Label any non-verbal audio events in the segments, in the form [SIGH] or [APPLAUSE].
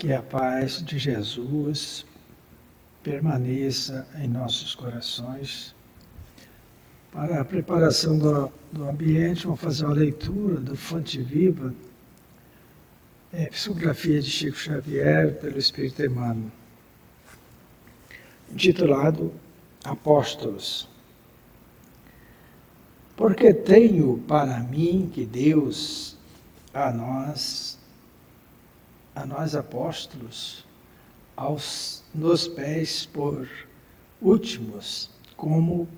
Que a paz de Jesus permaneça em nossos corações. Para a preparação do, do ambiente, vamos fazer uma leitura do Fonte Viva, é, psicografia de Chico Xavier pelo Espírito Emmanuel, intitulado Apóstolos. Porque tenho para mim que Deus a nós a nós apóstolos, aos, nos pés por últimos, como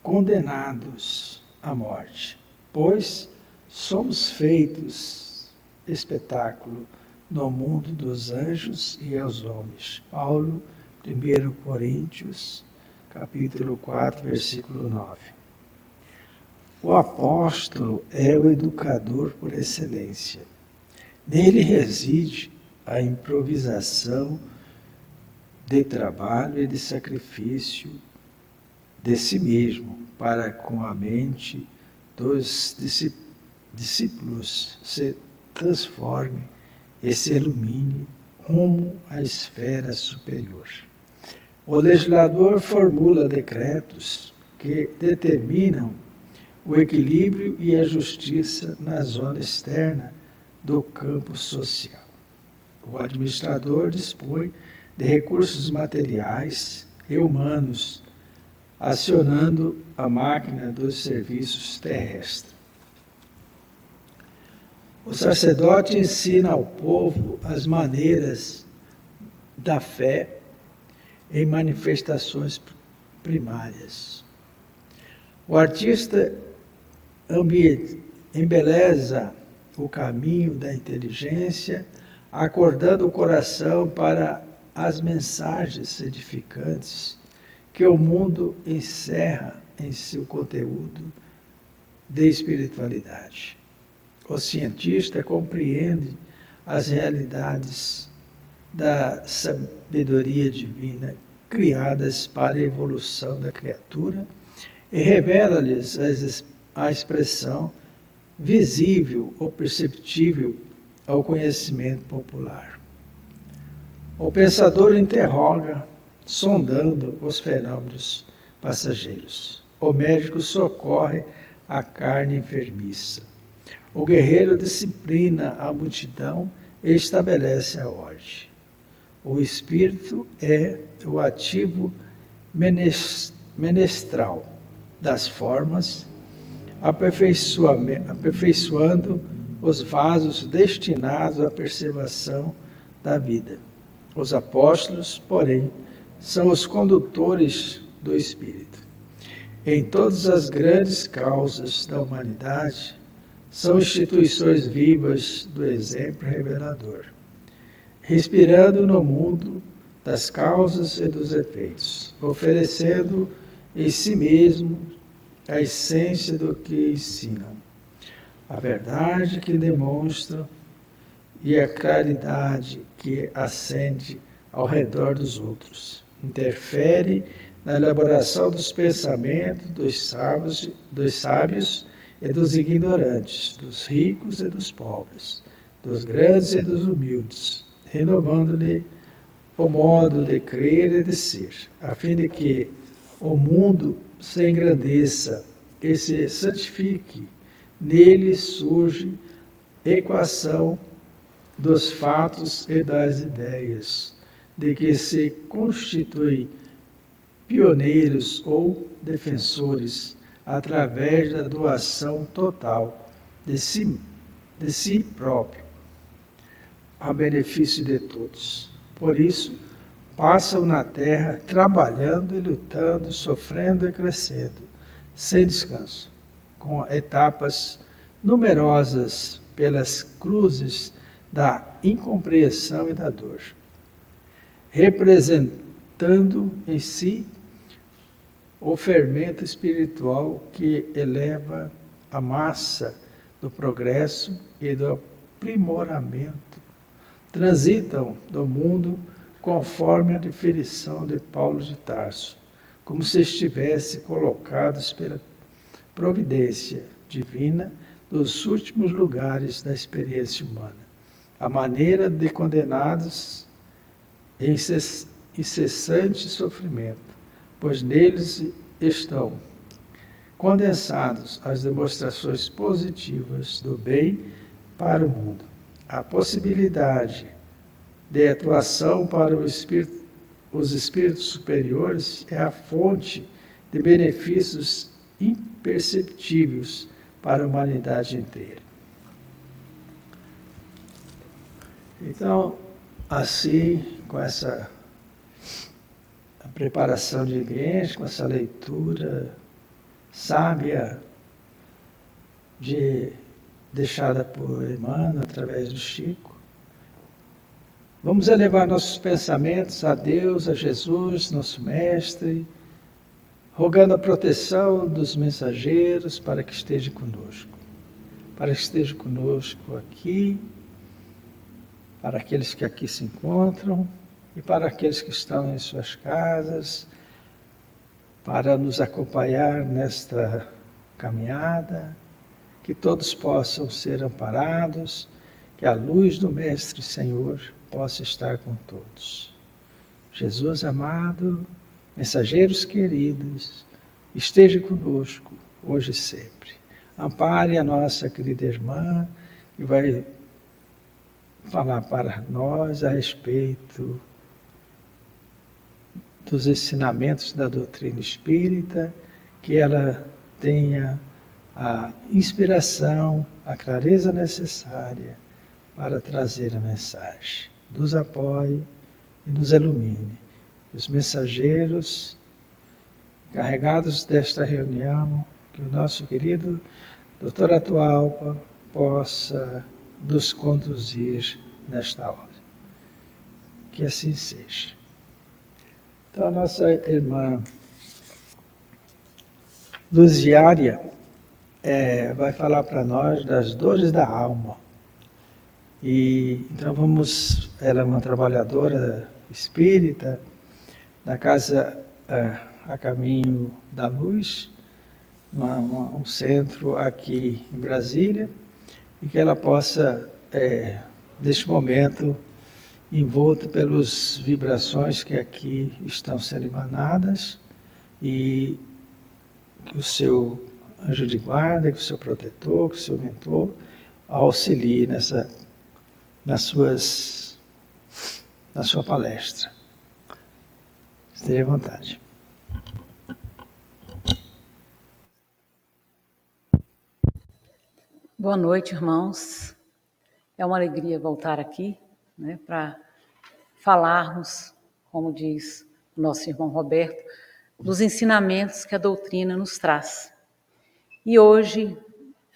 condenados à morte, pois somos feitos espetáculo no mundo dos anjos e aos homens. Paulo, 1 Coríntios, capítulo 4, versículo 9. O apóstolo é o educador por excelência. Nele reside a improvisação de trabalho e de sacrifício de si mesmo para com a mente dos discípulos se transforme e se ilumine rumo à esfera superior. O legislador formula decretos que determinam o equilíbrio e a justiça na zona externa do campo social. O administrador dispõe de recursos materiais e humanos, acionando a máquina dos serviços terrestres. O sacerdote ensina ao povo as maneiras da fé em manifestações primárias. O artista embeleza o caminho da inteligência, acordando o coração para as mensagens edificantes que o mundo encerra em seu conteúdo de espiritualidade. O cientista compreende as realidades da sabedoria divina criadas para a evolução da criatura e revela-lhes a expressão visível ou perceptível ao conhecimento popular. O pensador interroga, sondando os fenômenos passageiros. O médico socorre a carne enfermiça. O guerreiro disciplina a multidão e estabelece a ordem. O espírito é o ativo menestral das formas aperfeiçoando os vasos destinados à preservação da vida. Os apóstolos, porém, são os condutores do Espírito. Em todas as grandes causas da humanidade, são instituições vivas do exemplo revelador, respirando no mundo das causas e dos efeitos, oferecendo em si mesmo a essência do que ensinam, a verdade que demonstram e a claridade que acende ao redor dos outros. Interfere na elaboração dos pensamentos dos sábios, dos sábios e dos ignorantes, dos ricos e dos pobres, dos grandes e dos humildes, renovando-lhe o modo de crer e de ser, a fim de que o mundo se engrandeça e se santifique. Nele surge equação dos fatos e das ideias, de que se constituem pioneiros ou defensores através da doação total de si, de si próprio, a benefício de todos. Por isso, passam na terra trabalhando e lutando, sofrendo e crescendo, sem descanso, com etapas numerosas pelas cruzes da incompreensão e da dor, representando em si o fermento espiritual que eleva a massa do progresso e do aprimoramento. Transitam do mundo conforme a definição de Paulo de Tarso, como se estivesse colocados pela providência divina nos últimos lugares da experiência humana, a maneira de condenados em incessante sofrimento, pois neles estão condensados as demonstrações positivas do bem para o mundo. A possibilidade de atuação para espírito, os espíritos superiores é a fonte de benefícios imperceptíveis para a humanidade inteira. Então, assim, com essa preparação de igreja, com essa leitura sábia de, deixada por Emmanuel através do Chico, vamos elevar nossos pensamentos a Deus, a Jesus, nosso Mestre, rogando a proteção dos mensageiros para que esteja conosco, para que esteja conosco aqui, para aqueles que aqui se encontram e para aqueles que estão em suas casas, para nos acompanhar nesta caminhada, que todos possam ser amparados, que a luz do Mestre Senhor possa estar com todos. Jesus amado, Mensageiros queridos, esteja conosco hoje e sempre. Ampare a nossa querida irmã que vai falar para nós a respeito dos ensinamentos da doutrina espírita, que ela tenha a inspiração, a clareza necessária para trazer a mensagem. Nos apoie e nos ilumine os mensageiros carregados desta reunião, que o nosso querido doutor Atualpa possa nos conduzir nesta hora. Que assim seja. Então, a nossa irmã Luziária é, vai falar para nós das dores da alma. E então vamos, ela é uma trabalhadora espírita, da Casa é, a Caminho da Luz, uma, uma, um centro aqui em Brasília, e que ela possa, é, neste momento, envolta pelas vibrações que aqui estão sendo emanadas, e que o seu anjo de guarda, que o seu protetor, que o seu mentor auxilie nessa, nas suas, na sua palestra. Esteja à vontade. Boa noite, irmãos. É uma alegria voltar aqui né, para falarmos, como diz o nosso irmão Roberto, dos ensinamentos que a doutrina nos traz. E hoje,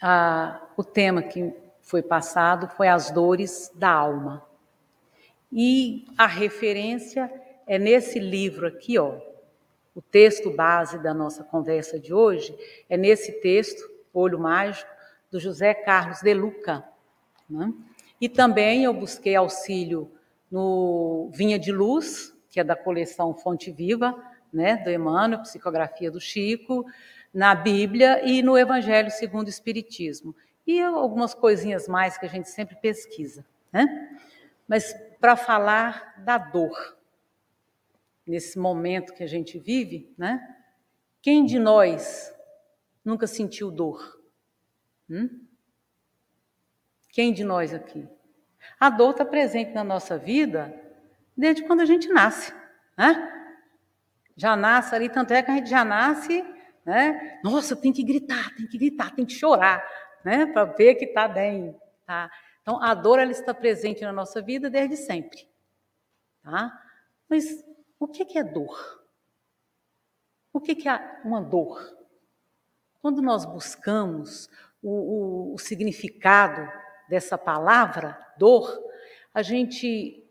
a, o tema que foi passado foi as dores da alma. E a referência é nesse livro aqui, ó. O texto base da nossa conversa de hoje é nesse texto, Olho Mágico, do José Carlos de Luca. Né? E também eu busquei auxílio no Vinha de Luz, que é da coleção Fonte Viva, né, do Emmanuel, psicografia do Chico, na Bíblia e no Evangelho segundo o Espiritismo. E algumas coisinhas mais que a gente sempre pesquisa. Né? Mas para falar da dor, nesse momento que a gente vive, né? Quem de nós nunca sentiu dor? Hum? Quem de nós aqui? A dor está presente na nossa vida desde quando a gente nasce, né? Já nasce ali, tanto é que a gente já nasce, né? Nossa, tem que gritar, tem que gritar, tem que chorar, né? Para ver que está bem, tá? Então, a dor ela está presente na nossa vida desde sempre, tá? Mas o que é dor? O que é uma dor? Quando nós buscamos o, o, o significado dessa palavra, dor, a gente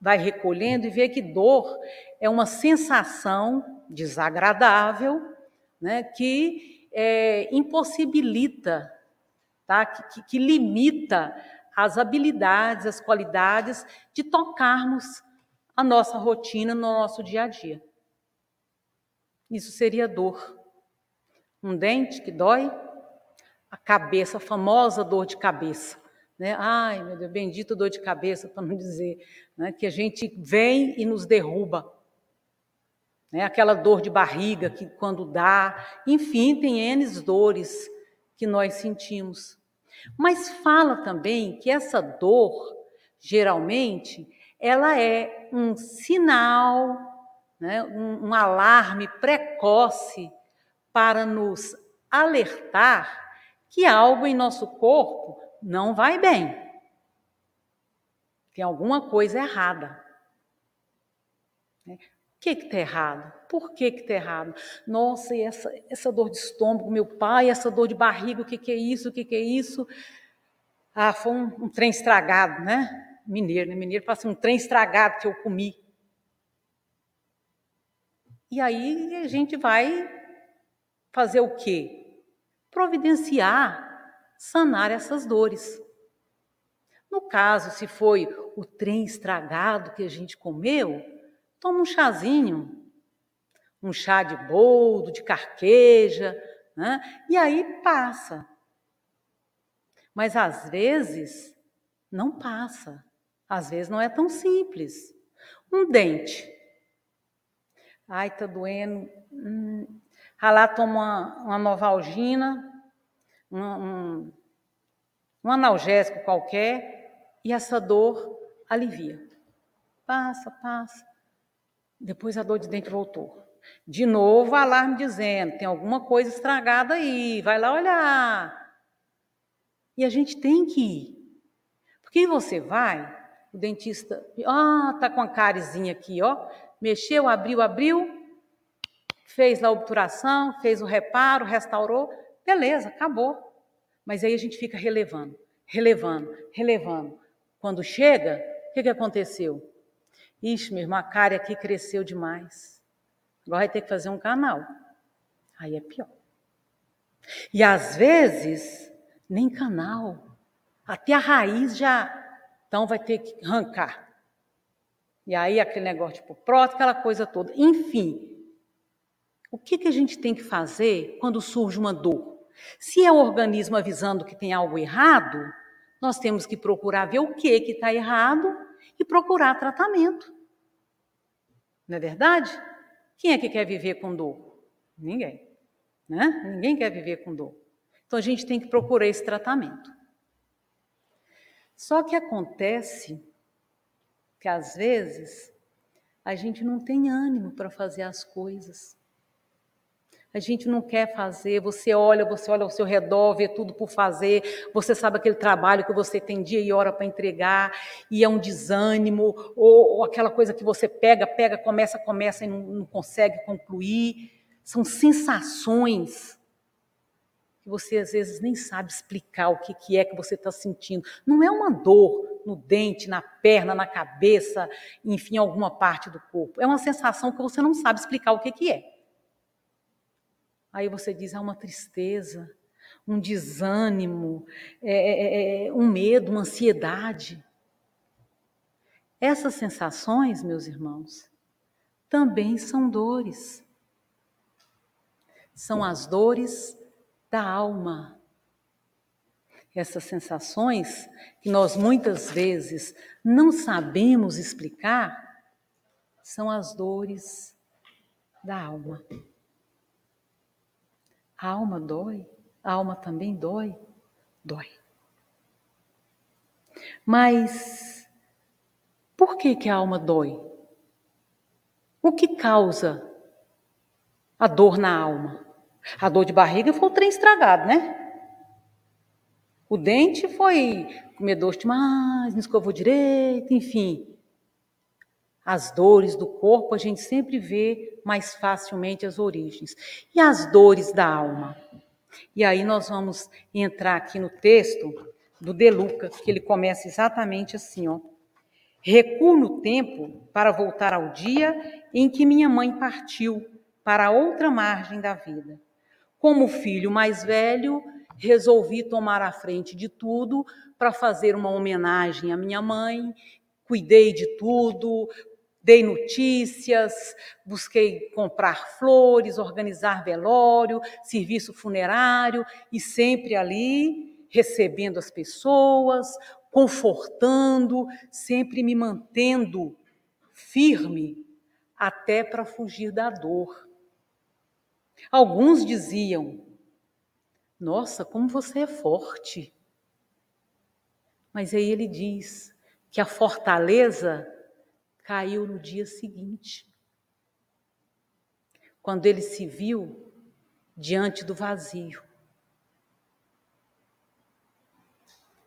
vai recolhendo e vê que dor é uma sensação desagradável né, que é, impossibilita, tá, que, que, limita as habilidades, as qualidades de tocarmos a nossa rotina no nosso dia a dia. Isso seria dor. Um dente que dói, a cabeça, a famosa dor de cabeça, né? Ai, meu Deus, bendito dor de cabeça, [LAUGHS] para não dizer, né? que a gente vem e nos derruba. Né? Aquela dor de barriga que quando dá, enfim, tem N dores que nós sentimos. Mas fala também que essa dor, geralmente, ela é um sinal, né? um, um alarme precoce para nos alertar que algo em nosso corpo não vai bem. Tem alguma coisa errada. O que está errado? Por que está errado? Nossa, e essa, essa dor de estômago, meu pai, essa dor de barriga, o que, que é isso? O que, que é isso? Ah, foi um, um trem estragado, né? Mineiro, né? Mineiro fala assim, um trem estragado que eu comi. E aí a gente vai fazer o quê? Providenciar sanar essas dores. No caso, se foi o trem estragado que a gente comeu, toma um chazinho, um chá de boldo, de carqueja, né? e aí passa. Mas às vezes não passa. Às vezes não é tão simples. Um dente. Ai, tá doendo. Hum. Lá toma uma, uma novalgina, um, um, um analgésico qualquer e essa dor alivia. Passa, passa. Depois a dor de dente voltou. De novo, alarme dizendo: tem alguma coisa estragada aí, vai lá olhar. E a gente tem que ir. Porque você vai, o dentista, ah, tá com a carizinha aqui, ó, mexeu, abriu, abriu, fez a obturação, fez o reparo, restaurou, Beleza, acabou. Mas aí a gente fica relevando, relevando, relevando. Quando chega, o que, que aconteceu? Ixi, meu irmão, a cárie aqui cresceu demais. Agora vai ter que fazer um canal. Aí é pior. E às vezes, nem canal. Até a raiz já. Então vai ter que arrancar. E aí aquele negócio tipo prótese, aquela coisa toda. Enfim, o que, que a gente tem que fazer quando surge uma dor? Se é o organismo avisando que tem algo errado, nós temos que procurar ver o que está errado e procurar tratamento. Não é verdade? Quem é que quer viver com dor? Ninguém. Né? Ninguém quer viver com dor. Então a gente tem que procurar esse tratamento. Só que acontece que às vezes a gente não tem ânimo para fazer as coisas. A gente não quer fazer, você olha, você olha ao seu redor, vê tudo por fazer, você sabe aquele trabalho que você tem dia e hora para entregar, e é um desânimo, ou, ou, aquela coisa que você pega, pega, começa, começa e não, não consegue concluir. São sensações que você às vezes nem sabe explicar o que, que é que você está sentindo. Não é uma dor no dente, na perna, na cabeça, enfim, alguma parte do corpo. É uma sensação que você não sabe explicar o que, que é. Aí você diz, há uma tristeza, um desânimo, é é, é, é, um medo, uma ansiedade. Essas sensações, meus irmãos, também são dores. São as dores da alma. Essas sensações que nós muitas vezes não sabemos explicar são as dores da alma. A alma dói? A alma também dói? Dói. Mas por que, que a alma dói? O que causa a dor na alma? A dor de barriga foi o trem estragado, né? O dente foi comer doce demais, não escovou direito, enfim. As dores do corpo a gente sempre vê mais facilmente as origens. E as dores da alma? E aí nós vamos entrar aqui no texto do De Luca, que ele começa exatamente assim, ó. Recuo no tempo para voltar ao dia em que minha mãe partiu para outra margem da vida. Como filho mais velho, resolvi tomar a frente de tudo para fazer uma homenagem à minha mãe. Cuidei de tudo, Dei notícias, busquei comprar flores, organizar velório, serviço funerário e sempre ali recebendo as pessoas, confortando, sempre me mantendo firme até para fugir da dor. Alguns diziam: Nossa, como você é forte. Mas aí ele diz que a fortaleza caiu no dia seguinte, quando ele se viu diante do vazio.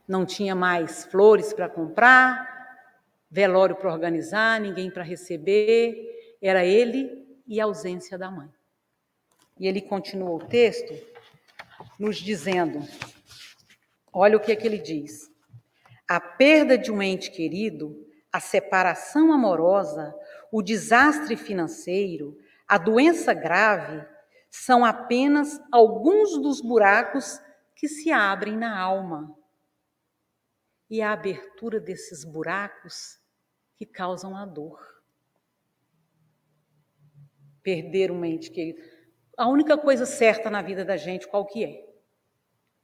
Não tinha mais flores para comprar, velório para organizar, ninguém para receber, era ele e a ausência da mãe. E ele continuou o texto nos dizendo: olha o que é que ele diz. A perda de um ente querido, a separação amorosa, o desastre financeiro, a doença grave são apenas alguns dos buracos que se abrem na alma. E a abertura desses buracos que causam a dor. Perder um ente querido. A única coisa certa na vida da gente, qual que é?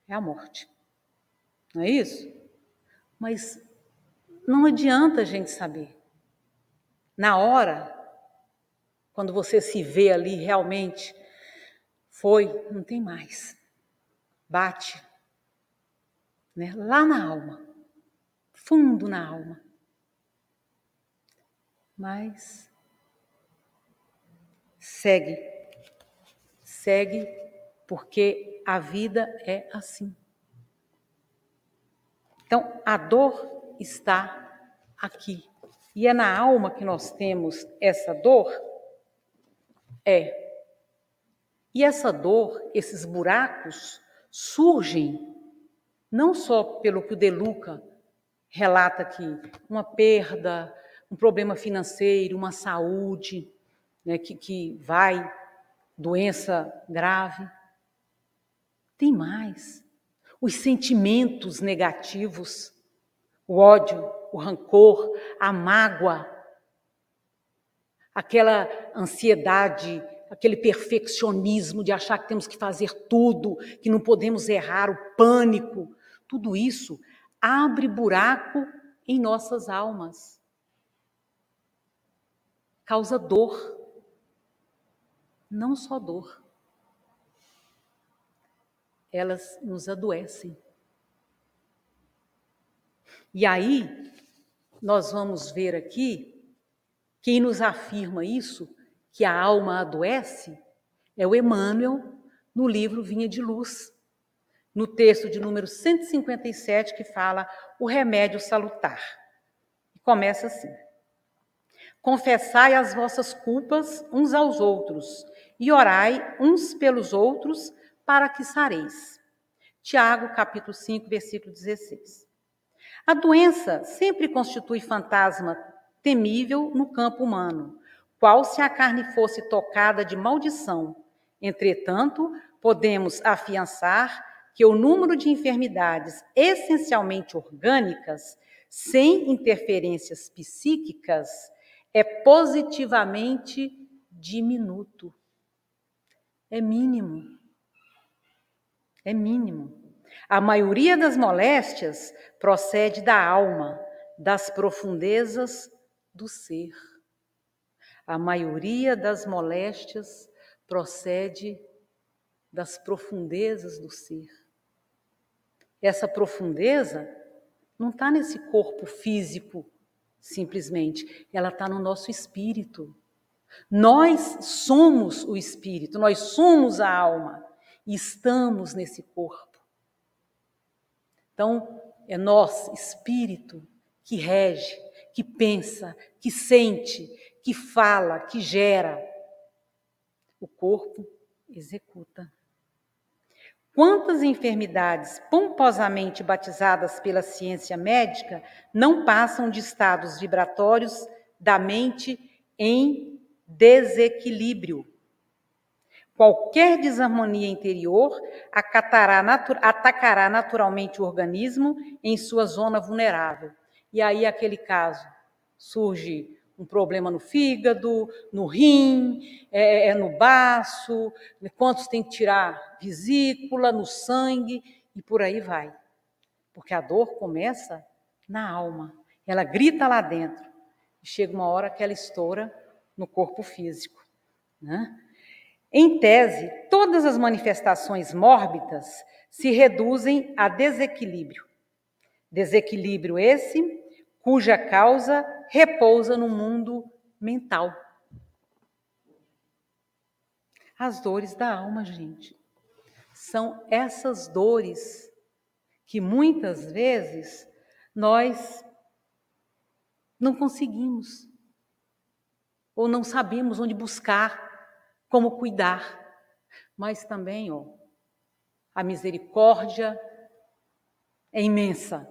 É a morte. Não é isso? Mas não adianta a gente saber. Na hora, quando você se vê ali realmente, foi, não tem mais. Bate. Né? Lá na alma. Fundo na alma. Mas segue. Segue porque a vida é assim. Então, a dor está aqui. E é na alma que nós temos essa dor? É. E essa dor, esses buracos, surgem não só pelo que o De Luca relata aqui, uma perda, um problema financeiro, uma saúde né, que, que vai, doença grave. Tem mais os sentimentos negativos, o ódio, o rancor, a mágoa, aquela ansiedade, aquele perfeccionismo de achar que temos que fazer tudo, que não podemos errar, o pânico, tudo isso abre buraco em nossas almas. Causa dor. Não só dor elas nos adoecem. E aí, nós vamos ver aqui, quem nos afirma isso, que a alma adoece, é o Emmanuel, no livro Vinha de Luz, no texto de número 157, que fala o remédio salutar. Começa assim: Confessai as vossas culpas uns aos outros, e orai uns pelos outros para que sareis. Tiago, capítulo 5, versículo 16. A doença sempre constitui fantasma temível no campo humano, qual se a carne fosse tocada de maldição. Entretanto, podemos afiançar que o número de enfermidades essencialmente orgânicas, sem interferências psíquicas, é positivamente diminuto. É mínimo é mínimo. A maioria das moléstias procede da alma, das profundezas do ser. A maioria das moléstias procede das profundezas do ser. Essa profundeza não está nesse corpo físico, simplesmente, ela está no nosso espírito. Nós somos o espírito, nós somos a alma e estamos nesse corpo. Então, é nós, espírito, que rege, que pensa, que sente, que fala, que gera. O corpo executa. Quantas enfermidades pomposamente batizadas pela ciência médica não passam de estados vibratórios da mente em desequilíbrio? Qualquer desarmonia interior atacará naturalmente o organismo em sua zona vulnerável. E aí, aquele caso, surge um problema no fígado, no rim, é, é no baço, quantos tem que tirar vesícula, no sangue, e por aí vai. Porque a dor começa na alma. Ela grita lá dentro. E chega uma hora que ela estoura no corpo físico. Né? Em tese, todas as manifestações mórbidas se reduzem a desequilíbrio. Desequilíbrio esse cuja causa repousa no mundo mental. As dores da alma, gente. São essas dores que muitas vezes nós não conseguimos ou não sabemos onde buscar, como cuidar. Mas também, ó, a misericórdia é imensa.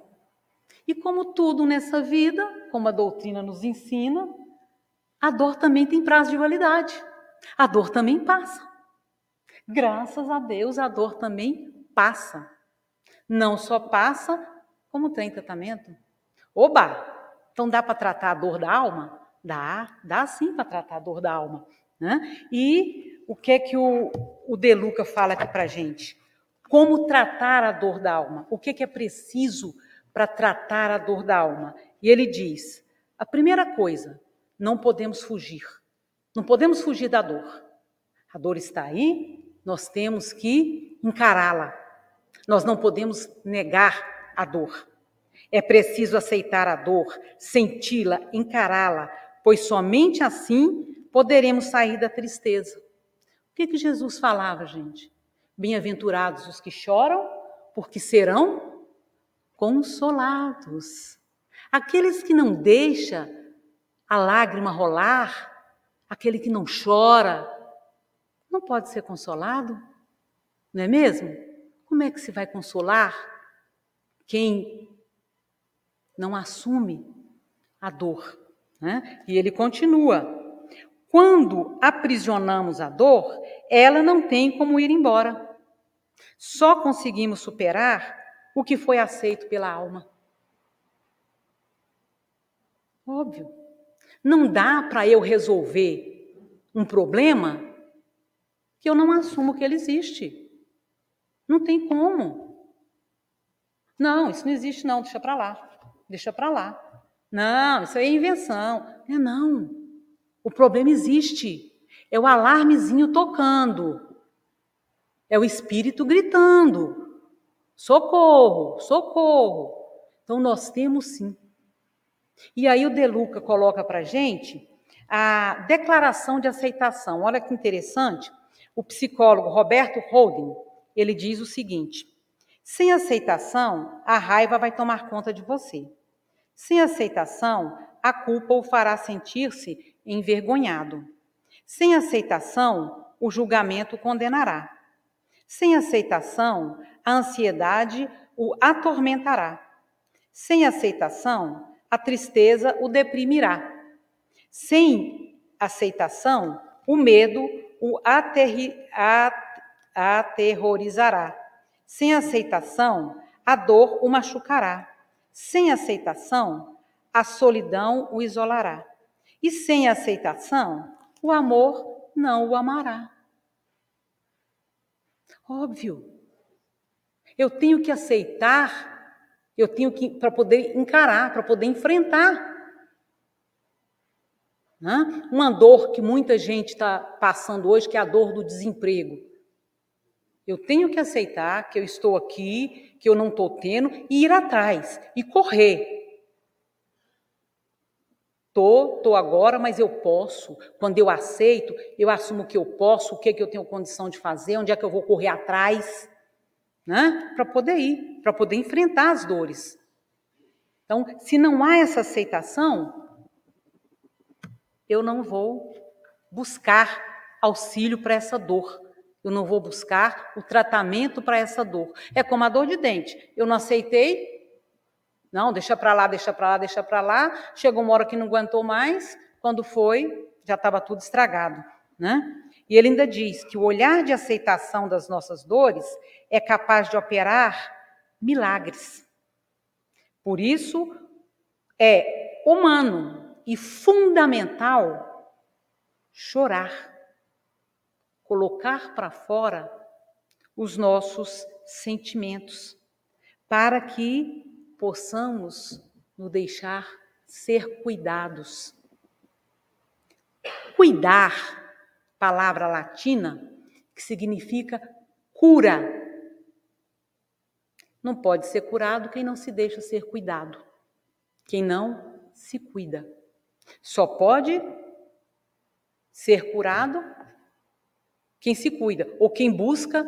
E como tudo nessa vida, como a doutrina nos ensina, a dor também tem prazo de validade. A dor também passa. Graças a Deus, a dor também passa. Não só passa, como tem tratamento. Oba! Então dá para tratar a dor da alma? Dá, dá sim para tratar a dor da alma. Né? E o que é que o, o De Luca fala aqui para gente? Como tratar a dor da alma? O que é que é preciso para tratar a dor da alma. E ele diz: a primeira coisa, não podemos fugir. Não podemos fugir da dor. A dor está aí, nós temos que encará-la. Nós não podemos negar a dor. É preciso aceitar a dor, senti-la, encará-la, pois somente assim poderemos sair da tristeza. O que, que Jesus falava, gente? Bem-aventurados os que choram, porque serão consolados. Aqueles que não deixa a lágrima rolar, aquele que não chora, não pode ser consolado, não é mesmo? Como é que se vai consolar quem não assume a dor? Né? E ele continua: quando aprisionamos a dor, ela não tem como ir embora. Só conseguimos superar o que foi aceito pela alma. Óbvio. Não dá para eu resolver um problema que eu não assumo que ele existe. Não tem como. Não, isso não existe não, deixa para lá. Deixa para lá. Não, isso é invenção. É não. O problema existe. É o alarmezinho tocando. É o espírito gritando. Socorro, socorro. Então nós temos sim. E aí o Deluca coloca para gente a declaração de aceitação. Olha que interessante. O psicólogo Roberto Holden, ele diz o seguinte: sem aceitação, a raiva vai tomar conta de você. Sem aceitação, a culpa o fará sentir-se envergonhado. Sem aceitação, o julgamento condenará. Sem aceitação, a ansiedade o atormentará. Sem aceitação, a tristeza o deprimirá. Sem aceitação, o medo o aterri, aterrorizará. Sem aceitação, a dor o machucará. Sem aceitação, a solidão o isolará. E sem aceitação, o amor não o amará. Óbvio. Eu tenho que aceitar, eu tenho que, para poder encarar, para poder enfrentar. Né? Uma dor que muita gente está passando hoje, que é a dor do desemprego. Eu tenho que aceitar que eu estou aqui, que eu não estou tendo, e ir atrás, e correr. Estou, estou agora, mas eu posso. Quando eu aceito, eu assumo que eu posso, o que, é que eu tenho condição de fazer, onde é que eu vou correr atrás né? Para poder ir, para poder enfrentar as dores. Então, se não há essa aceitação, eu não vou buscar auxílio para essa dor. Eu não vou buscar o tratamento para essa dor. É como a dor de dente. Eu não aceitei. Não, deixa para lá, deixa para lá, deixa para lá. Chegou uma hora que não aguentou mais. Quando foi, já estava tudo estragado, né? E ele ainda diz que o olhar de aceitação das nossas dores é capaz de operar milagres. Por isso, é humano e fundamental chorar, colocar para fora os nossos sentimentos, para que possamos nos deixar ser cuidados. Cuidar, palavra latina, que significa cura. Não pode ser curado quem não se deixa ser cuidado, quem não se cuida. Só pode ser curado quem se cuida, ou quem busca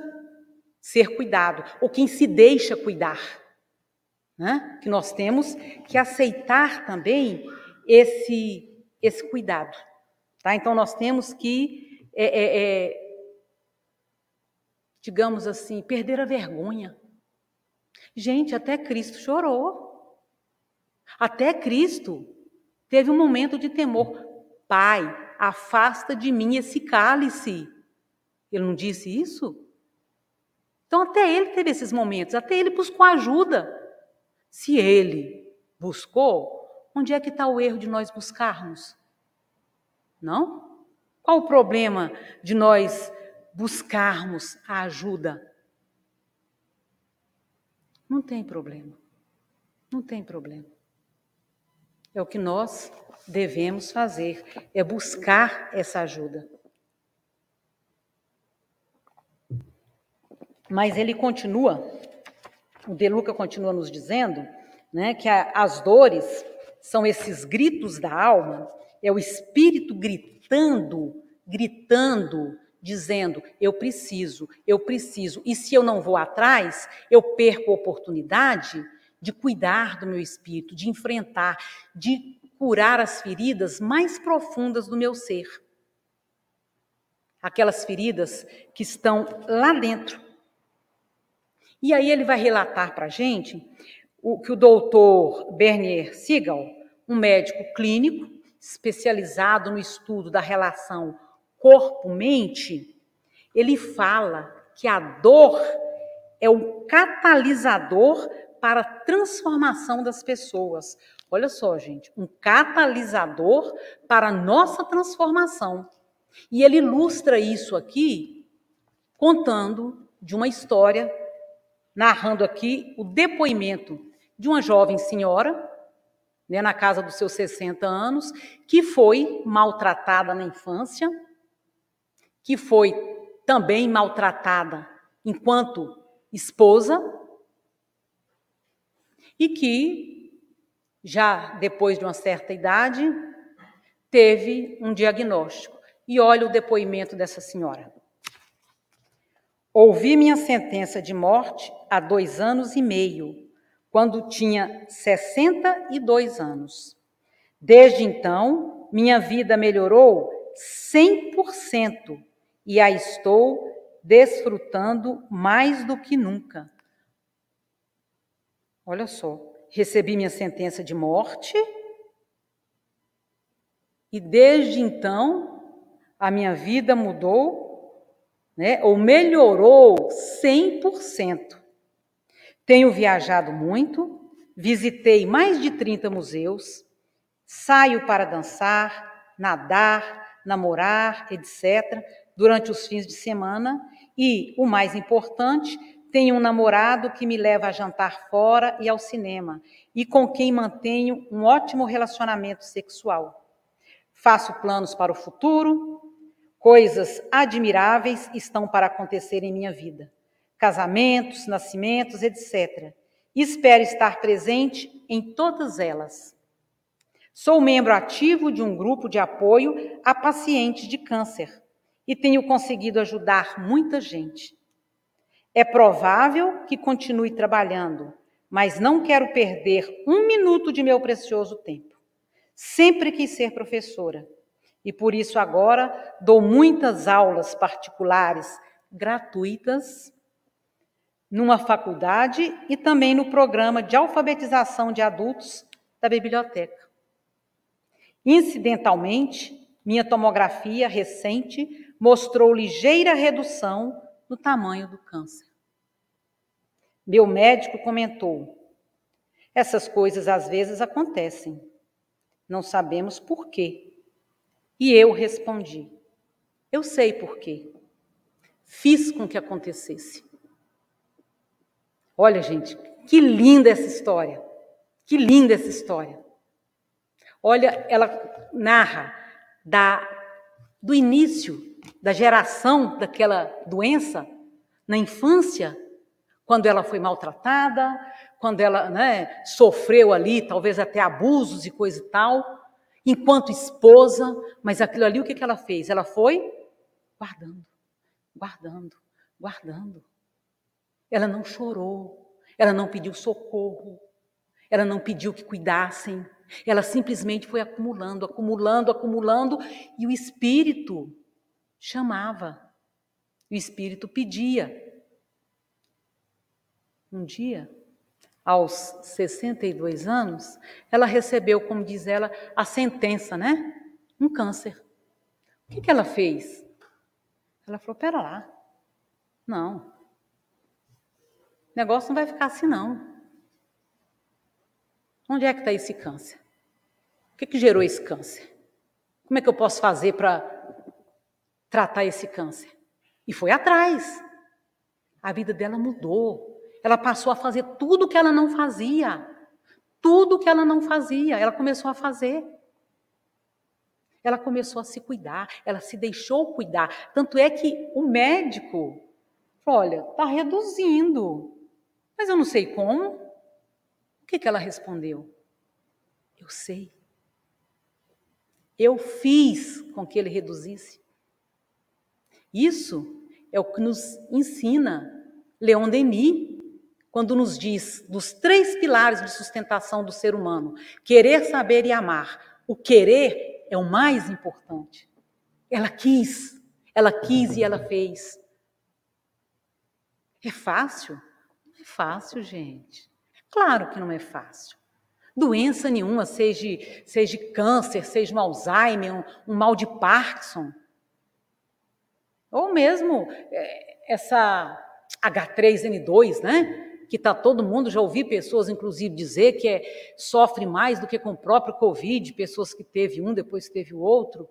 ser cuidado, ou quem se deixa cuidar. Né? Que nós temos que aceitar também esse, esse cuidado. Tá? Então, nós temos que, é, é, é, digamos assim, perder a vergonha. Gente, até Cristo chorou. Até Cristo teve um momento de temor. Pai, afasta de mim esse cálice. Ele não disse isso? Então, até ele teve esses momentos, até ele buscou ajuda. Se ele buscou, onde é que está o erro de nós buscarmos? Não? Qual o problema de nós buscarmos a ajuda? Não tem problema. Não tem problema. É o que nós devemos fazer, é buscar essa ajuda. Mas ele continua, o De Luca continua nos dizendo, né, que a, as dores são esses gritos da alma, é o espírito gritando, gritando, dizendo: eu preciso, eu preciso. E se eu não vou atrás, eu perco a oportunidade de cuidar do meu espírito, de enfrentar, de curar as feridas mais profundas do meu ser. Aquelas feridas que estão lá dentro, e aí ele vai relatar para a gente o que o doutor Bernier Siegel, um médico clínico especializado no estudo da relação corpo-mente, ele fala que a dor é o catalisador para a transformação das pessoas. Olha só, gente, um catalisador para a nossa transformação. E ele ilustra isso aqui contando de uma história narrando aqui o depoimento de uma jovem senhora, né, na casa dos seus 60 anos, que foi maltratada na infância, que foi também maltratada enquanto esposa, e que, já depois de uma certa idade, teve um diagnóstico. E olha o depoimento dessa senhora. Ouvi minha sentença de morte há dois anos e meio, quando tinha 62 anos. Desde então, minha vida melhorou 100% e a estou desfrutando mais do que nunca. Olha só, recebi minha sentença de morte e desde então a minha vida mudou né, ou melhorou 100%. Tenho viajado muito, visitei mais de 30 museus, saio para dançar, nadar, namorar, etc., durante os fins de semana e, o mais importante, tenho um namorado que me leva a jantar fora e ao cinema e com quem mantenho um ótimo relacionamento sexual. Faço planos para o futuro, Coisas admiráveis estão para acontecer em minha vida. Casamentos, nascimentos, etc. Espero estar presente em todas elas. Sou membro ativo de um grupo de apoio a pacientes de câncer e tenho conseguido ajudar muita gente. É provável que continue trabalhando, mas não quero perder um minuto de meu precioso tempo. Sempre quis ser professora e por isso agora dou muitas aulas particulares gratuitas numa faculdade e também no programa de alfabetização de adultos da biblioteca. Incidentalmente, minha tomografia recente mostrou ligeira redução no tamanho do câncer. Meu médico comentou: essas coisas às vezes acontecem. Não sabemos por quê. E eu respondi: Eu sei por quê. Fiz com que acontecesse. Olha, gente, Que linda essa história. Que linda essa história. Olha, ela narra da, do início da geração daquela doença na infância, quando ela foi maltratada, quando ela né, sofreu ali, talvez até abusos e coisa e tal, enquanto esposa, mas aquilo ali, o que, que ela fez? Ela foi guardando, guardando, guardando. Ela não chorou, ela não pediu socorro, ela não pediu que cuidassem, ela simplesmente foi acumulando, acumulando, acumulando, e o Espírito chamava, o Espírito pedia. Um dia, aos 62 anos, ela recebeu, como diz ela, a sentença, né? Um câncer. O que, que ela fez? Ela falou: pera lá, não, o negócio não vai ficar assim, não. Onde é que está esse câncer? O que, que gerou esse câncer? Como é que eu posso fazer para tratar esse câncer? E foi atrás. A vida dela mudou. Ela passou a fazer tudo o que ela não fazia. Tudo o que ela não fazia, ela começou a fazer. Ela começou a se cuidar, ela se deixou cuidar. Tanto é que o médico falou: olha, está reduzindo. Mas eu não sei como. O que, que ela respondeu? Eu sei. Eu fiz com que ele reduzisse. Isso é o que nos ensina Leon Denis, quando nos diz dos três pilares de sustentação do ser humano: querer, saber e amar. O querer é o mais importante. Ela quis, ela quis e ela fez. É fácil? Não é fácil, gente. Claro que não é fácil. Doença nenhuma, seja, seja câncer, seja um Alzheimer, um, um mal de Parkinson. Ou mesmo é, essa H3N2, né? Que tá todo mundo, já ouvi pessoas, inclusive, dizer que é, sofre mais do que com o próprio Covid, pessoas que teve um, depois teve o outro.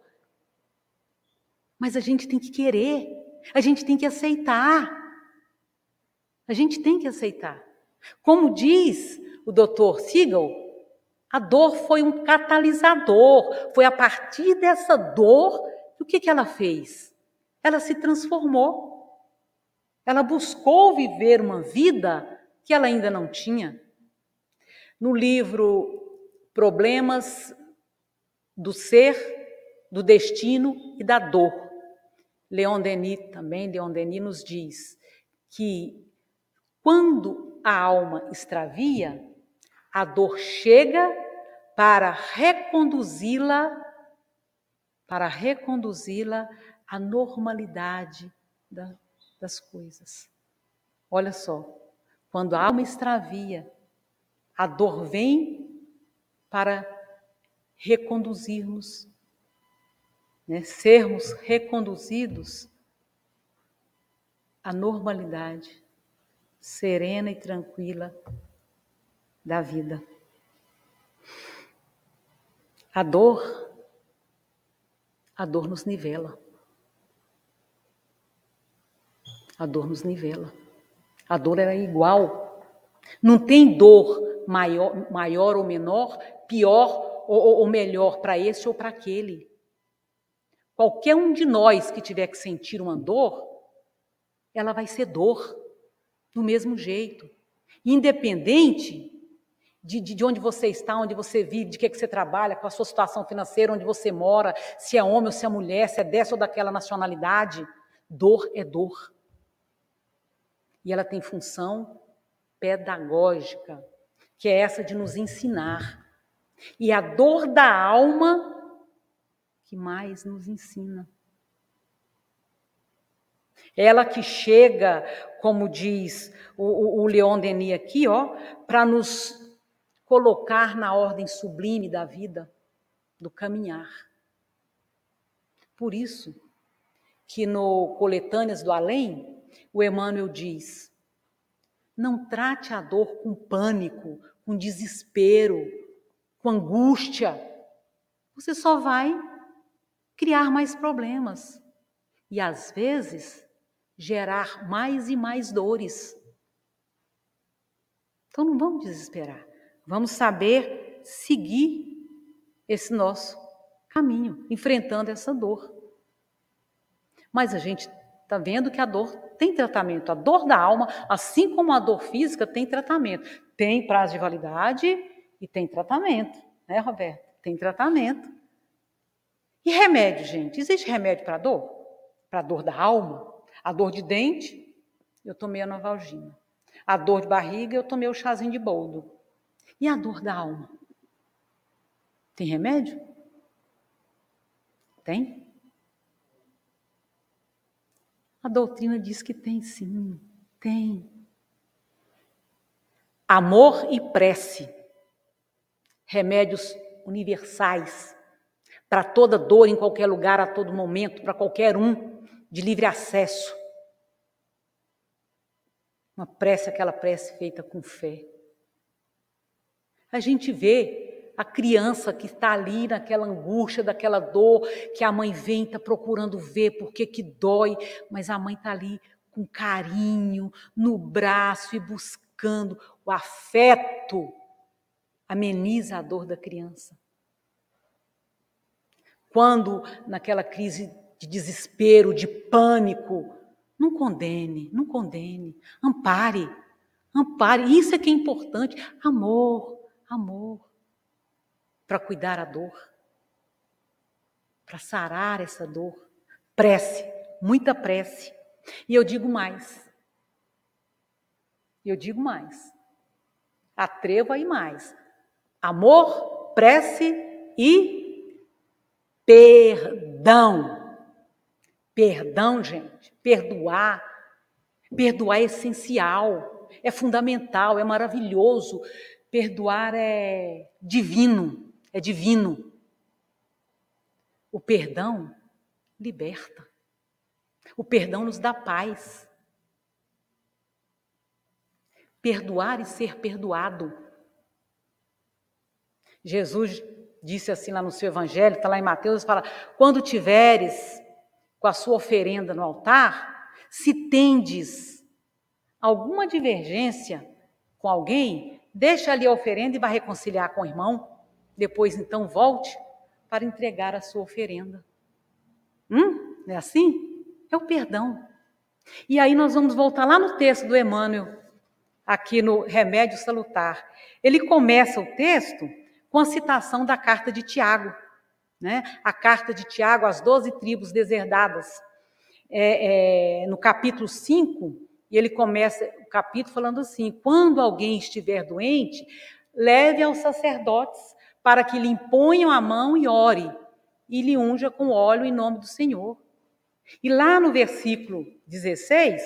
Mas a gente tem que querer, a gente tem que aceitar. A gente tem que aceitar. Como diz o doutor Siegel, a dor foi um catalisador. Foi a partir dessa dor o que, que ela fez? Ela se transformou. Ela buscou viver uma vida que ela ainda não tinha. No livro Problemas do Ser, do Destino e da Dor, Leon Denis também, Leon Denis nos diz que quando a alma extravia, a dor chega para reconduzi-la para reconduzi-la à normalidade da, das coisas. Olha só, quando a alma extravia, a dor vem para reconduzirmos, né, sermos reconduzidos à normalidade serena e tranquila da vida. A dor, a dor nos nivela. A dor nos nivela. A dor era igual. Não tem dor maior, maior ou menor, pior ou, ou melhor para esse ou para aquele. Qualquer um de nós que tiver que sentir uma dor, ela vai ser dor do mesmo jeito. Independente de, de, de, onde você está, onde você vive, de que, que você trabalha, com a sua situação financeira, onde você mora, se é homem ou se é mulher, se é dessa ou daquela nacionalidade, dor é dor. E ela tem função pedagógica, que é essa de nos ensinar. E a dor da alma que mais nos ensina. Ela que chega, como diz o, o Leon Denis aqui, ó, para nos colocar na ordem sublime da vida, do caminhar. Por isso que no Coletâneas do Além, o Emmanuel diz: não trate a dor com pânico, com desespero, com angústia. Você só vai criar mais problemas. E às vezes gerar mais e mais dores. Então não vamos desesperar. Vamos saber seguir esse nosso caminho, enfrentando essa dor. Mas a gente está vendo que a dor tem tratamento. A dor da alma, assim como a dor física, tem tratamento. Tem prazo de validade e tem tratamento, né, Roberto? Tem tratamento. E remédio, gente? Existe remédio para dor? Para dor da alma? A dor de dente, eu tomei a Novalgina. A dor de barriga, eu tomei o chazinho de boldo. E a dor da alma? Tem remédio? Tem? A doutrina diz que tem sim, tem. Amor e prece, remédios universais para toda dor, em qualquer lugar, a todo momento, para qualquer um, de livre acesso. Uma prece, aquela prece feita com fé. A gente vê a criança que está ali naquela angústia, daquela dor, que a mãe vem, está procurando ver por que que dói, mas a mãe está ali com carinho, no braço e buscando o afeto, ameniza a dor da criança. Quando naquela crise de desespero, de pânico, não condene, não condene, ampare, ampare. Isso é que é importante. Amor, amor. Para cuidar a dor, para sarar essa dor. Prece, muita prece. E eu digo mais. Eu digo mais. Atrevo aí mais. Amor, prece e perdão. Perdão, gente, perdoar. Perdoar é essencial, é fundamental, é maravilhoso. Perdoar é divino, é divino. O perdão liberta. O perdão nos dá paz. Perdoar e ser perdoado. Jesus disse assim lá no seu evangelho, está lá em Mateus, fala: quando tiveres com a sua oferenda no altar, se tendes alguma divergência com alguém, deixa ali a oferenda e vai reconciliar com o irmão. Depois, então, volte para entregar a sua oferenda. Hum? Não é assim? É o perdão. E aí nós vamos voltar lá no texto do Emmanuel, aqui no Remédio Salutar. Ele começa o texto com a citação da carta de Tiago né? a carta de Tiago às doze tribos deserdadas, é, é, no capítulo 5, e ele começa o capítulo falando assim: quando alguém estiver doente, leve aos sacerdotes para que lhe imponham a mão e ore, e lhe unja com óleo em nome do Senhor. E lá no versículo 16,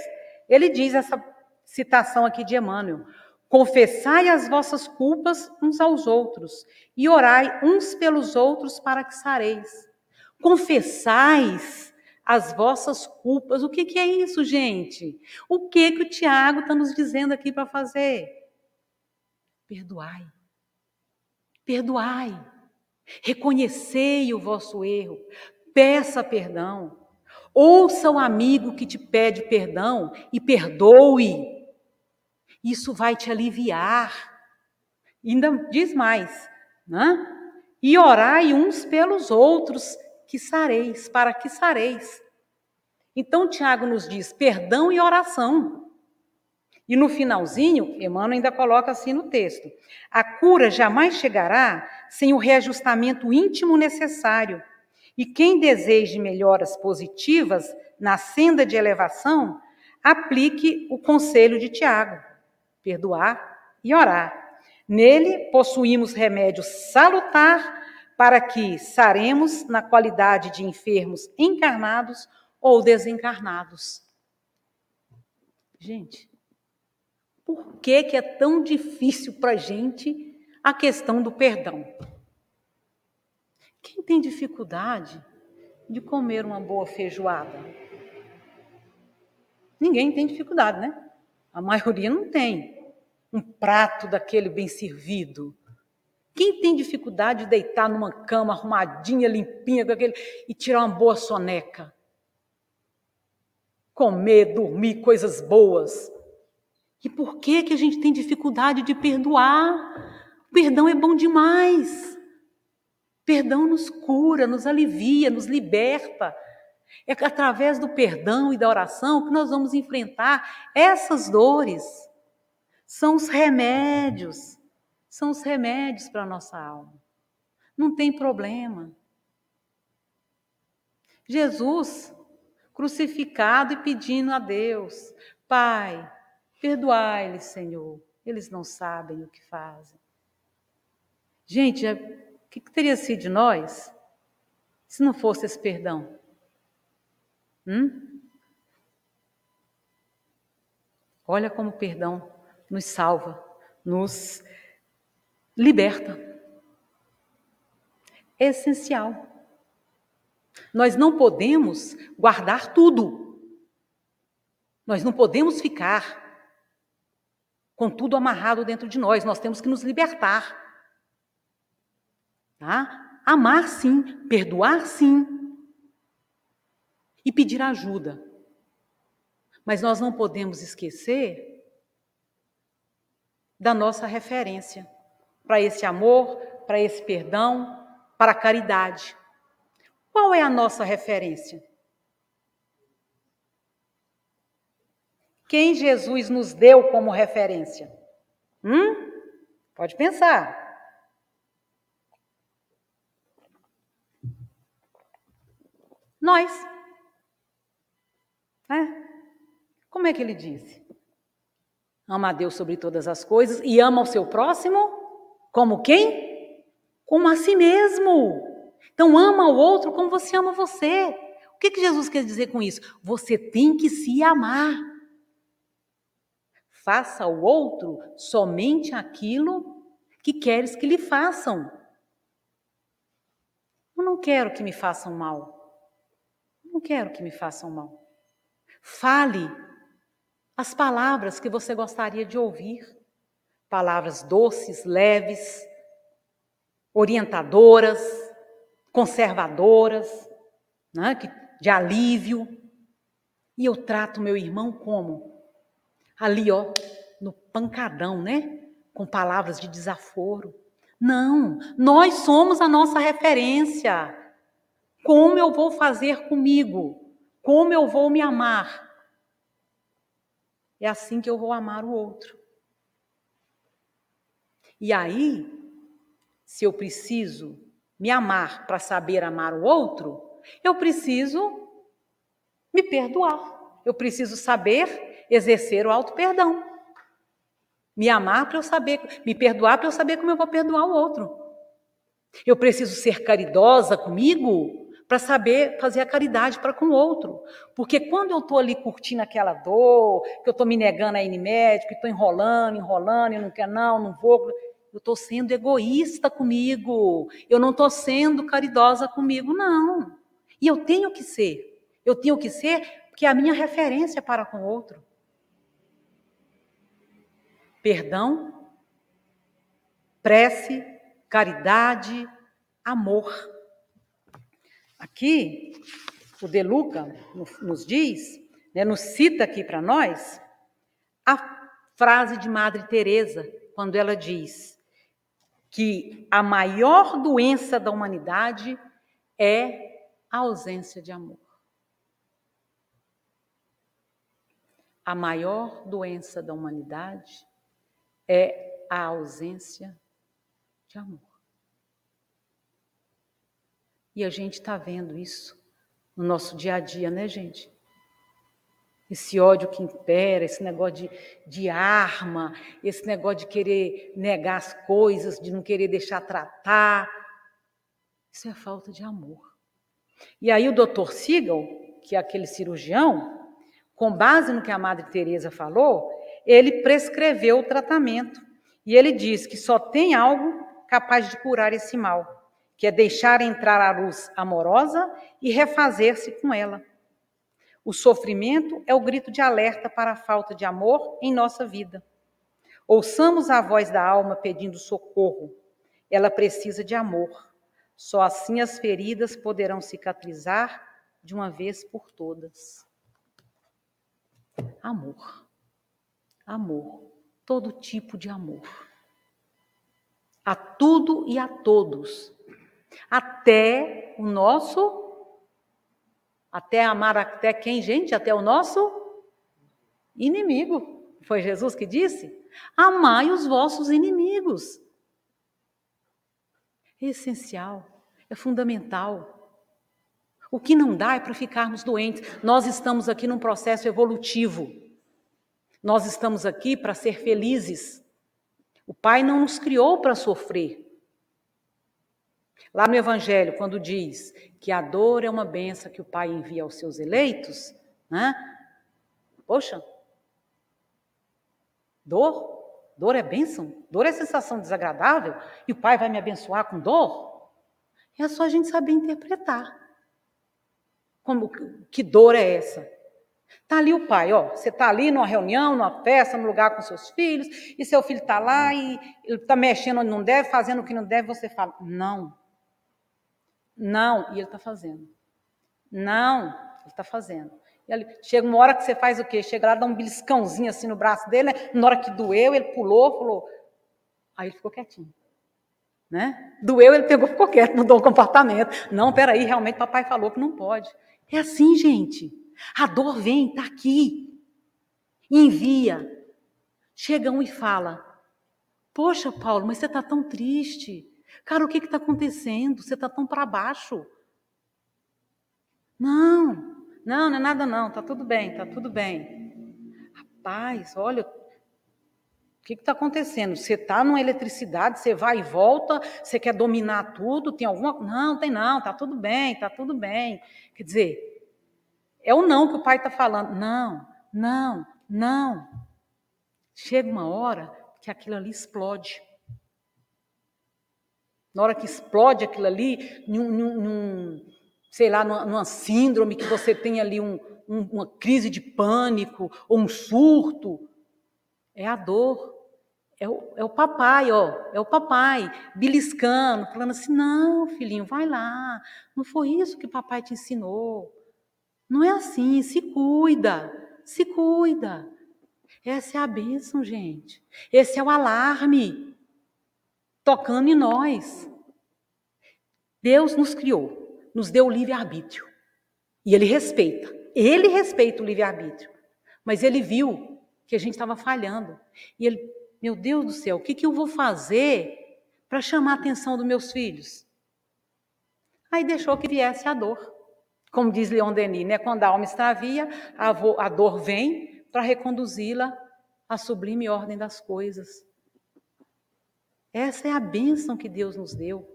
ele diz essa citação aqui de Emmanuel: Confessai as vossas culpas uns aos outros e orai uns pelos outros para que sareis. Confessais as vossas culpas. O que, que é isso, gente? O que, que o Tiago está nos dizendo aqui para fazer? Perdoai. Perdoai. Reconhecei o vosso erro. Peça perdão. Ouça o amigo que te pede perdão e perdoe. Isso vai te aliviar. Ainda diz mais, né? E orai uns pelos outros, que sareis, para que sareis. Então, Tiago nos diz perdão e oração. E no finalzinho, Emmanuel ainda coloca assim no texto: a cura jamais chegará sem o reajustamento íntimo necessário. E quem deseje melhoras positivas na senda de elevação, aplique o conselho de Tiago perdoar e orar. Nele possuímos remédio salutar para que saremos na qualidade de enfermos encarnados ou desencarnados. Gente, por que, que é tão difícil para a gente a questão do perdão? Quem tem dificuldade de comer uma boa feijoada? Ninguém tem dificuldade, né? A maioria não tem um prato daquele bem servido. Quem tem dificuldade de deitar numa cama arrumadinha, limpinha, com aquele, e tirar uma boa soneca? Comer, dormir, coisas boas. E por que que a gente tem dificuldade de perdoar? O perdão é bom demais. Perdão nos cura, nos alivia, nos liberta. É através do perdão e da oração que nós vamos enfrentar essas dores. São os remédios, são os remédios para a nossa alma. Não tem problema. Jesus, crucificado e pedindo a Deus: Pai, perdoai-lhes, Senhor, eles não sabem o que fazem. Gente, o que teria sido de nós se não fosse esse perdão? Hum? Olha como o perdão nos salva, nos liberta. É essencial. Nós não podemos guardar tudo. Nós não podemos ficar com tudo amarrado dentro de nós. Nós temos que nos libertar. Tá? Amar sim, perdoar sim. E pedir ajuda. Mas nós não podemos esquecer da nossa referência para esse amor, para esse perdão, para a caridade. Qual é a nossa referência? Quem Jesus nos deu como referência? Hum? Pode pensar. Nós. É. Como é que ele disse? Ama a Deus sobre todas as coisas e ama o seu próximo como quem? Como a si mesmo. Então, ama o outro como você ama você. O que, que Jesus quer dizer com isso? Você tem que se amar. Faça ao outro somente aquilo que queres que lhe façam. Eu não quero que me façam mal. Eu não quero que me façam mal. Fale as palavras que você gostaria de ouvir. Palavras doces, leves, orientadoras, conservadoras, né, de alívio. E eu trato meu irmão como? Ali, ó, no pancadão, né? Com palavras de desaforo. Não, nós somos a nossa referência. Como eu vou fazer comigo? Como eu vou me amar? É assim que eu vou amar o outro. E aí, se eu preciso me amar para saber amar o outro, eu preciso me perdoar. Eu preciso saber exercer o auto-perdão. Me amar para eu saber, me perdoar para eu saber como eu vou perdoar o outro. Eu preciso ser caridosa comigo para saber fazer a caridade para com o outro. Porque quando eu estou ali curtindo aquela dor, que eu estou me negando a ir médico, que estou enrolando, enrolando, e não quer não, não vou, eu estou sendo egoísta comigo, eu não estou sendo caridosa comigo, não. E eu tenho que ser. Eu tenho que ser porque é a minha referência para com o outro. Perdão, prece, caridade, amor. Aqui, o De Luca nos diz, né, nos cita aqui para nós, a frase de Madre Teresa, quando ela diz: que a maior doença da humanidade é a ausência de amor. A maior doença da humanidade é a ausência de amor. E a gente está vendo isso no nosso dia a dia, né, gente? esse ódio que impera, esse negócio de, de arma, esse negócio de querer negar as coisas, de não querer deixar tratar. Isso é falta de amor. E aí o doutor Siegel, que é aquele cirurgião, com base no que a Madre Teresa falou, ele prescreveu o tratamento. E ele diz que só tem algo capaz de curar esse mal, que é deixar entrar a luz amorosa e refazer-se com ela. O sofrimento é o grito de alerta para a falta de amor em nossa vida. Ouçamos a voz da alma pedindo socorro. Ela precisa de amor. Só assim as feridas poderão cicatrizar de uma vez por todas. Amor. Amor. Todo tipo de amor. A tudo e a todos. Até o nosso. Até amar até quem, gente? Até o nosso inimigo. Foi Jesus que disse? Amai os vossos inimigos. É essencial, é fundamental. O que não dá é para ficarmos doentes. Nós estamos aqui num processo evolutivo. Nós estamos aqui para ser felizes. O Pai não nos criou para sofrer. Lá no Evangelho, quando diz que a dor é uma benção que o Pai envia aos seus eleitos, né? Poxa, dor? Dor é bênção? Dor é sensação desagradável? E o Pai vai me abençoar com dor? É só a gente saber interpretar. Como, que dor é essa? Tá ali o pai, ó. Você tá ali numa reunião, numa festa, no lugar com seus filhos, e seu filho tá lá e ele tá mexendo onde não deve, fazendo o que não deve, você fala: "Não". Não, e ele tá fazendo. Não, ele tá fazendo. E ali, chega uma hora que você faz o quê? Chega lá, dá um beliscãozinho assim no braço dele, né? na hora que doeu, ele pulou, falou. Aí ele ficou quietinho. Né? Doeu, ele pegou, ficou quieto, mudou o comportamento. Não, peraí, realmente papai falou que não pode. É assim, gente. A dor vem, está aqui. Envia. Chega um e fala: Poxa, Paulo, mas você está tão triste. Cara, o que está acontecendo? Você está tão para baixo. Não, não, não é nada não, está tudo bem, está tudo bem. Rapaz, olha, o que está acontecendo? Você está numa eletricidade, você vai e volta, você quer dominar tudo, tem alguma. Não, tem não, está tudo bem, está tudo bem. Quer dizer, é o não que o pai está falando. Não, não, não. Chega uma hora que aquilo ali explode. Na hora que explode aquilo ali, num, num, sei lá, numa, numa, síndrome, que você tem ali um, um, uma crise de pânico ou um surto, é a dor. É o, é o papai, ó, é o papai, beliscando, falando assim: não, filhinho, vai lá, não foi isso que papai te ensinou. Não é assim, se cuida, se cuida. Essa é a bênção, gente. Esse é o alarme tocando em nós. Deus nos criou, nos deu o livre-arbítrio. E Ele respeita. Ele respeita o livre-arbítrio. Mas Ele viu que a gente estava falhando. E Ele meu Deus do céu, o que, que eu vou fazer para chamar a atenção dos meus filhos? Aí deixou que viesse a dor. Como diz Leon Denis, né? quando a alma extravia, a, a dor vem para reconduzi-la à sublime ordem das coisas. Essa é a bênção que Deus nos deu.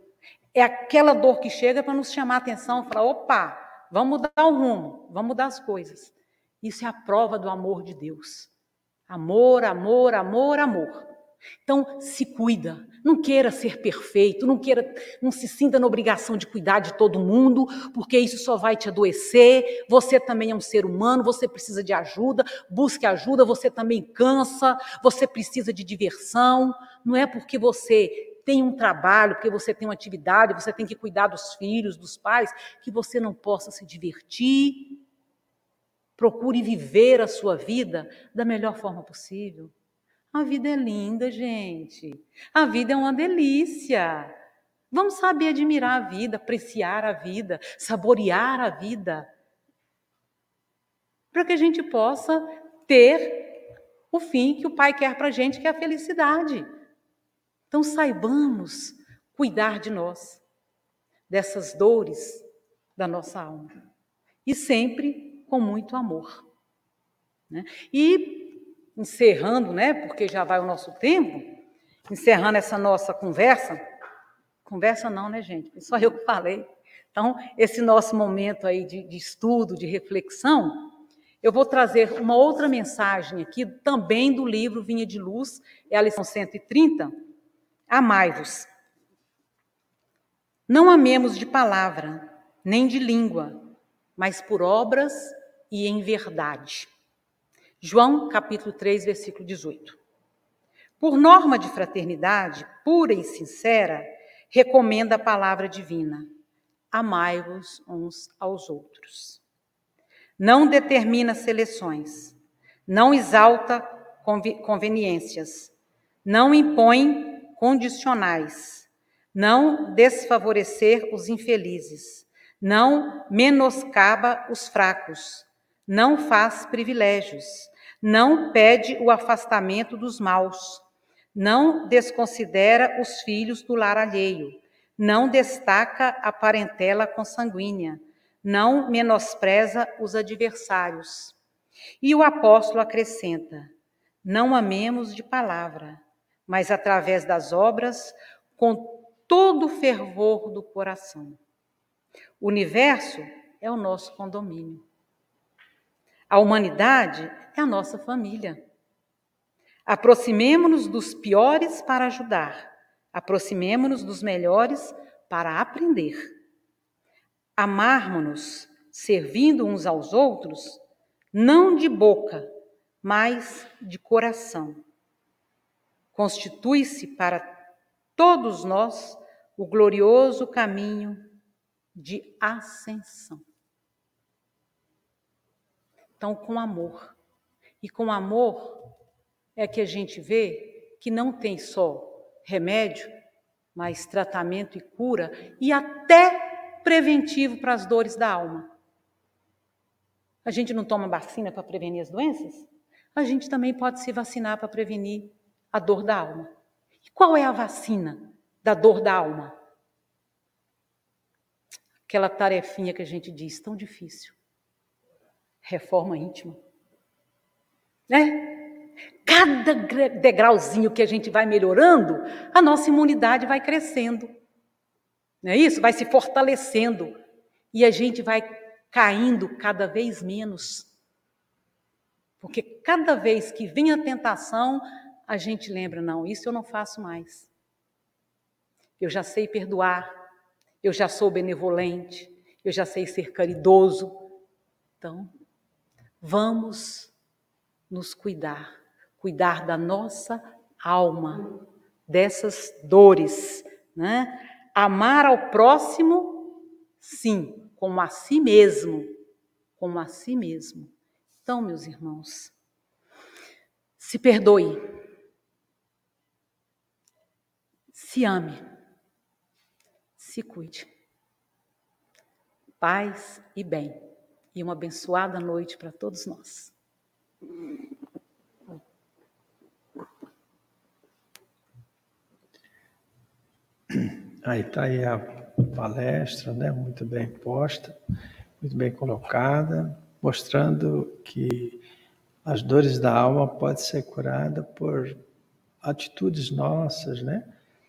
É aquela dor que chega para nos chamar a atenção, falar: opa, vamos mudar o rumo, vamos mudar as coisas. Isso é a prova do amor de Deus. Amor, amor, amor, amor. Então, se cuida. Não queira ser perfeito, não queira, não se sinta na obrigação de cuidar de todo mundo, porque isso só vai te adoecer. Você também é um ser humano, você precisa de ajuda, busque ajuda, você também cansa, você precisa de diversão. Não é porque você tem um trabalho, porque você tem uma atividade, você tem que cuidar dos filhos, dos pais, que você não possa se divertir, Procure viver a sua vida da melhor forma possível. A vida é linda, gente. A vida é uma delícia. Vamos saber admirar a vida, apreciar a vida, saborear a vida. Para que a gente possa ter o fim que o Pai quer para a gente, que é a felicidade. Então saibamos cuidar de nós, dessas dores da nossa alma. E sempre com muito amor. Né? E encerrando, né, porque já vai o nosso tempo, encerrando essa nossa conversa, conversa não, né, gente? Só eu que falei. Então, esse nosso momento aí de, de estudo, de reflexão, eu vou trazer uma outra mensagem aqui, também do livro Vinha de Luz, é a lição 130. Amai-vos. Não amemos de palavra, nem de língua, mas por obras e em verdade. João capítulo 3, versículo 18. Por norma de fraternidade pura e sincera, recomenda a palavra divina: amai-vos uns aos outros. Não determina seleções, não exalta conveniências, não impõe condicionais, não desfavorecer os infelizes, não menoscaba os fracos, não faz privilégios, não pede o afastamento dos maus, não desconsidera os filhos do lar alheio, não destaca a parentela consanguínea, não menospreza os adversários. E o apóstolo acrescenta: não amemos de palavra, mas através das obras, com todo o fervor do coração. O universo é o nosso condomínio. A humanidade é a nossa família. Aproximemo-nos dos piores para ajudar, aproximemo-nos dos melhores para aprender. Amarmos-nos, servindo uns aos outros, não de boca, mas de coração. Constitui-se para todos nós o glorioso caminho de ascensão. Então, com amor. E com amor é que a gente vê que não tem só remédio, mas tratamento e cura e até preventivo para as dores da alma. A gente não toma vacina para prevenir as doenças? A gente também pode se vacinar para prevenir a dor da alma. E qual é a vacina da dor da alma? Aquela tarefinha que a gente diz tão difícil reforma íntima. Né? Cada degrauzinho que a gente vai melhorando, a nossa imunidade vai crescendo. Não é isso? Vai se fortalecendo. E a gente vai caindo cada vez menos. Porque cada vez que vem a tentação, a gente lembra: não, isso eu não faço mais. Eu já sei perdoar, eu já sou benevolente, eu já sei ser caridoso. Então, Vamos nos cuidar, cuidar da nossa alma, dessas dores, né? Amar ao próximo, sim, como a si mesmo, como a si mesmo. Então, meus irmãos, se perdoe, se ame, se cuide. Paz e bem e uma abençoada noite para todos nós. Aí está aí a palestra, né? muito bem posta, muito bem colocada, mostrando que as dores da alma podem ser curadas por atitudes nossas, né?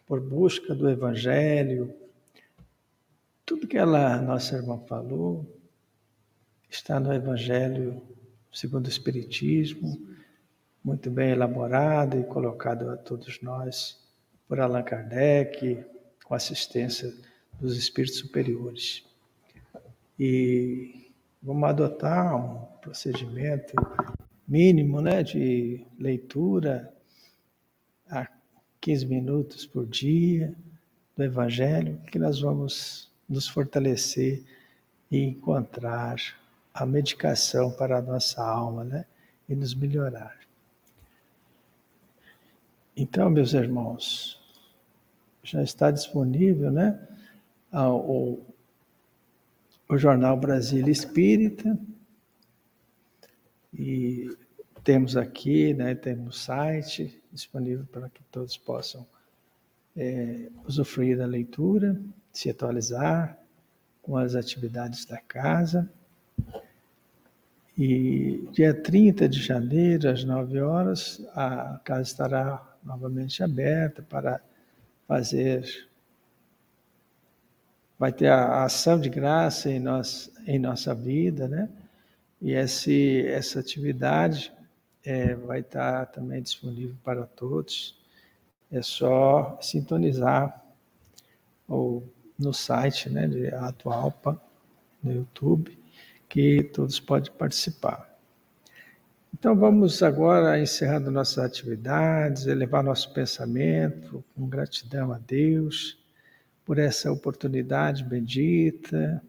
por busca do Evangelho. Tudo que ela, nossa irmã falou, está no Evangelho segundo o Espiritismo, muito bem elaborado e colocado a todos nós por Allan Kardec, com assistência dos espíritos superiores. E vamos adotar um procedimento mínimo né, de leitura a 15 minutos por dia do Evangelho, que nós vamos nos fortalecer e encontrar a medicação para a nossa alma, né? E nos melhorar. Então, meus irmãos, já está disponível, né? O, o jornal Brasília Espírita e temos aqui, né? Temos site disponível para que todos possam é, usufruir da leitura, se atualizar com as atividades da casa. E dia 30 de janeiro, às 9 horas, a casa estará novamente aberta para fazer. Vai ter a ação de graça em, nós, em nossa vida, né? E esse, essa atividade é, vai estar também disponível para todos. É só sintonizar ou no site né, de Atualpa, no YouTube que todos podem participar. Então vamos agora encerrando nossas atividades, elevar nosso pensamento com gratidão a Deus por essa oportunidade bendita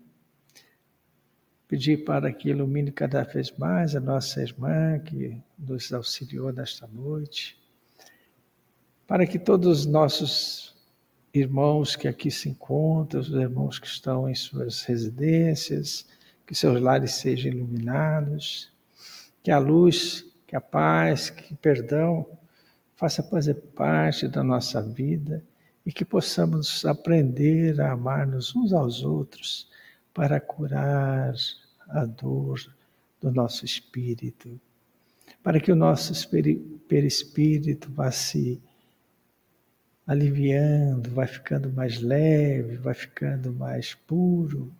Pedir para que ilumine cada vez mais a nossa irmã que nos auxiliou nesta noite. Para que todos os nossos irmãos que aqui se encontram, os irmãos que estão em suas residências, que seus lares sejam iluminados, que a luz, que a paz, que o perdão faça fazer parte da nossa vida e que possamos aprender a amar-nos uns aos outros para curar a dor do nosso espírito, para que o nosso perispírito vá se aliviando, vai ficando mais leve, vai ficando mais puro,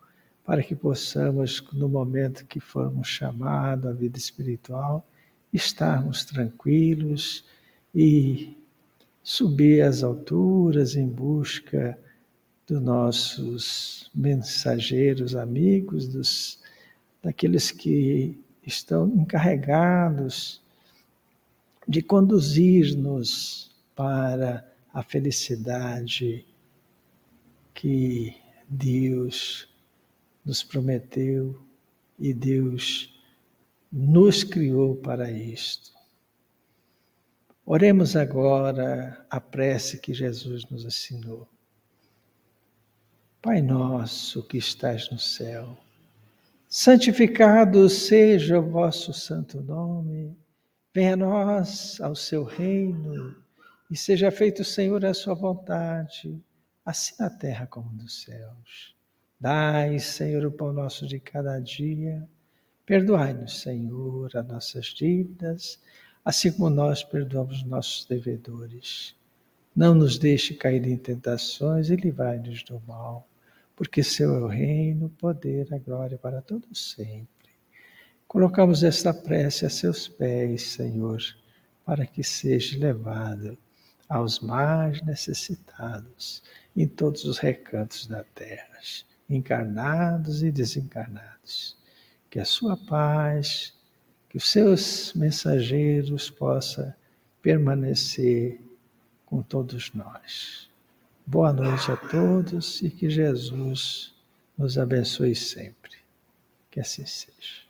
para que possamos, no momento que formos chamados à vida espiritual, estarmos tranquilos e subir às alturas em busca dos nossos mensageiros amigos, dos, daqueles que estão encarregados de conduzir-nos para a felicidade que Deus nos prometeu e Deus nos criou para isto. Oremos agora a prece que Jesus nos ensinou. Pai nosso que estás no céu, santificado seja o vosso santo nome, venha a nós ao seu reino e seja feito, Senhor, a sua vontade, assim na terra como nos céus. Dai, Senhor, o pão nosso de cada dia. Perdoai-nos, Senhor, as nossas dívidas assim como nós perdoamos nossos devedores. Não nos deixe cair em tentações e livrai-nos do mal, porque seu é o reino, o poder, a glória para todos sempre. Colocamos esta prece a seus pés, Senhor, para que seja levado aos mais necessitados em todos os recantos da terra, encarnados e desencarnados. Que a sua paz, que os seus mensageiros possam permanecer com todos nós. Boa noite a todos e que Jesus nos abençoe sempre. Que assim seja.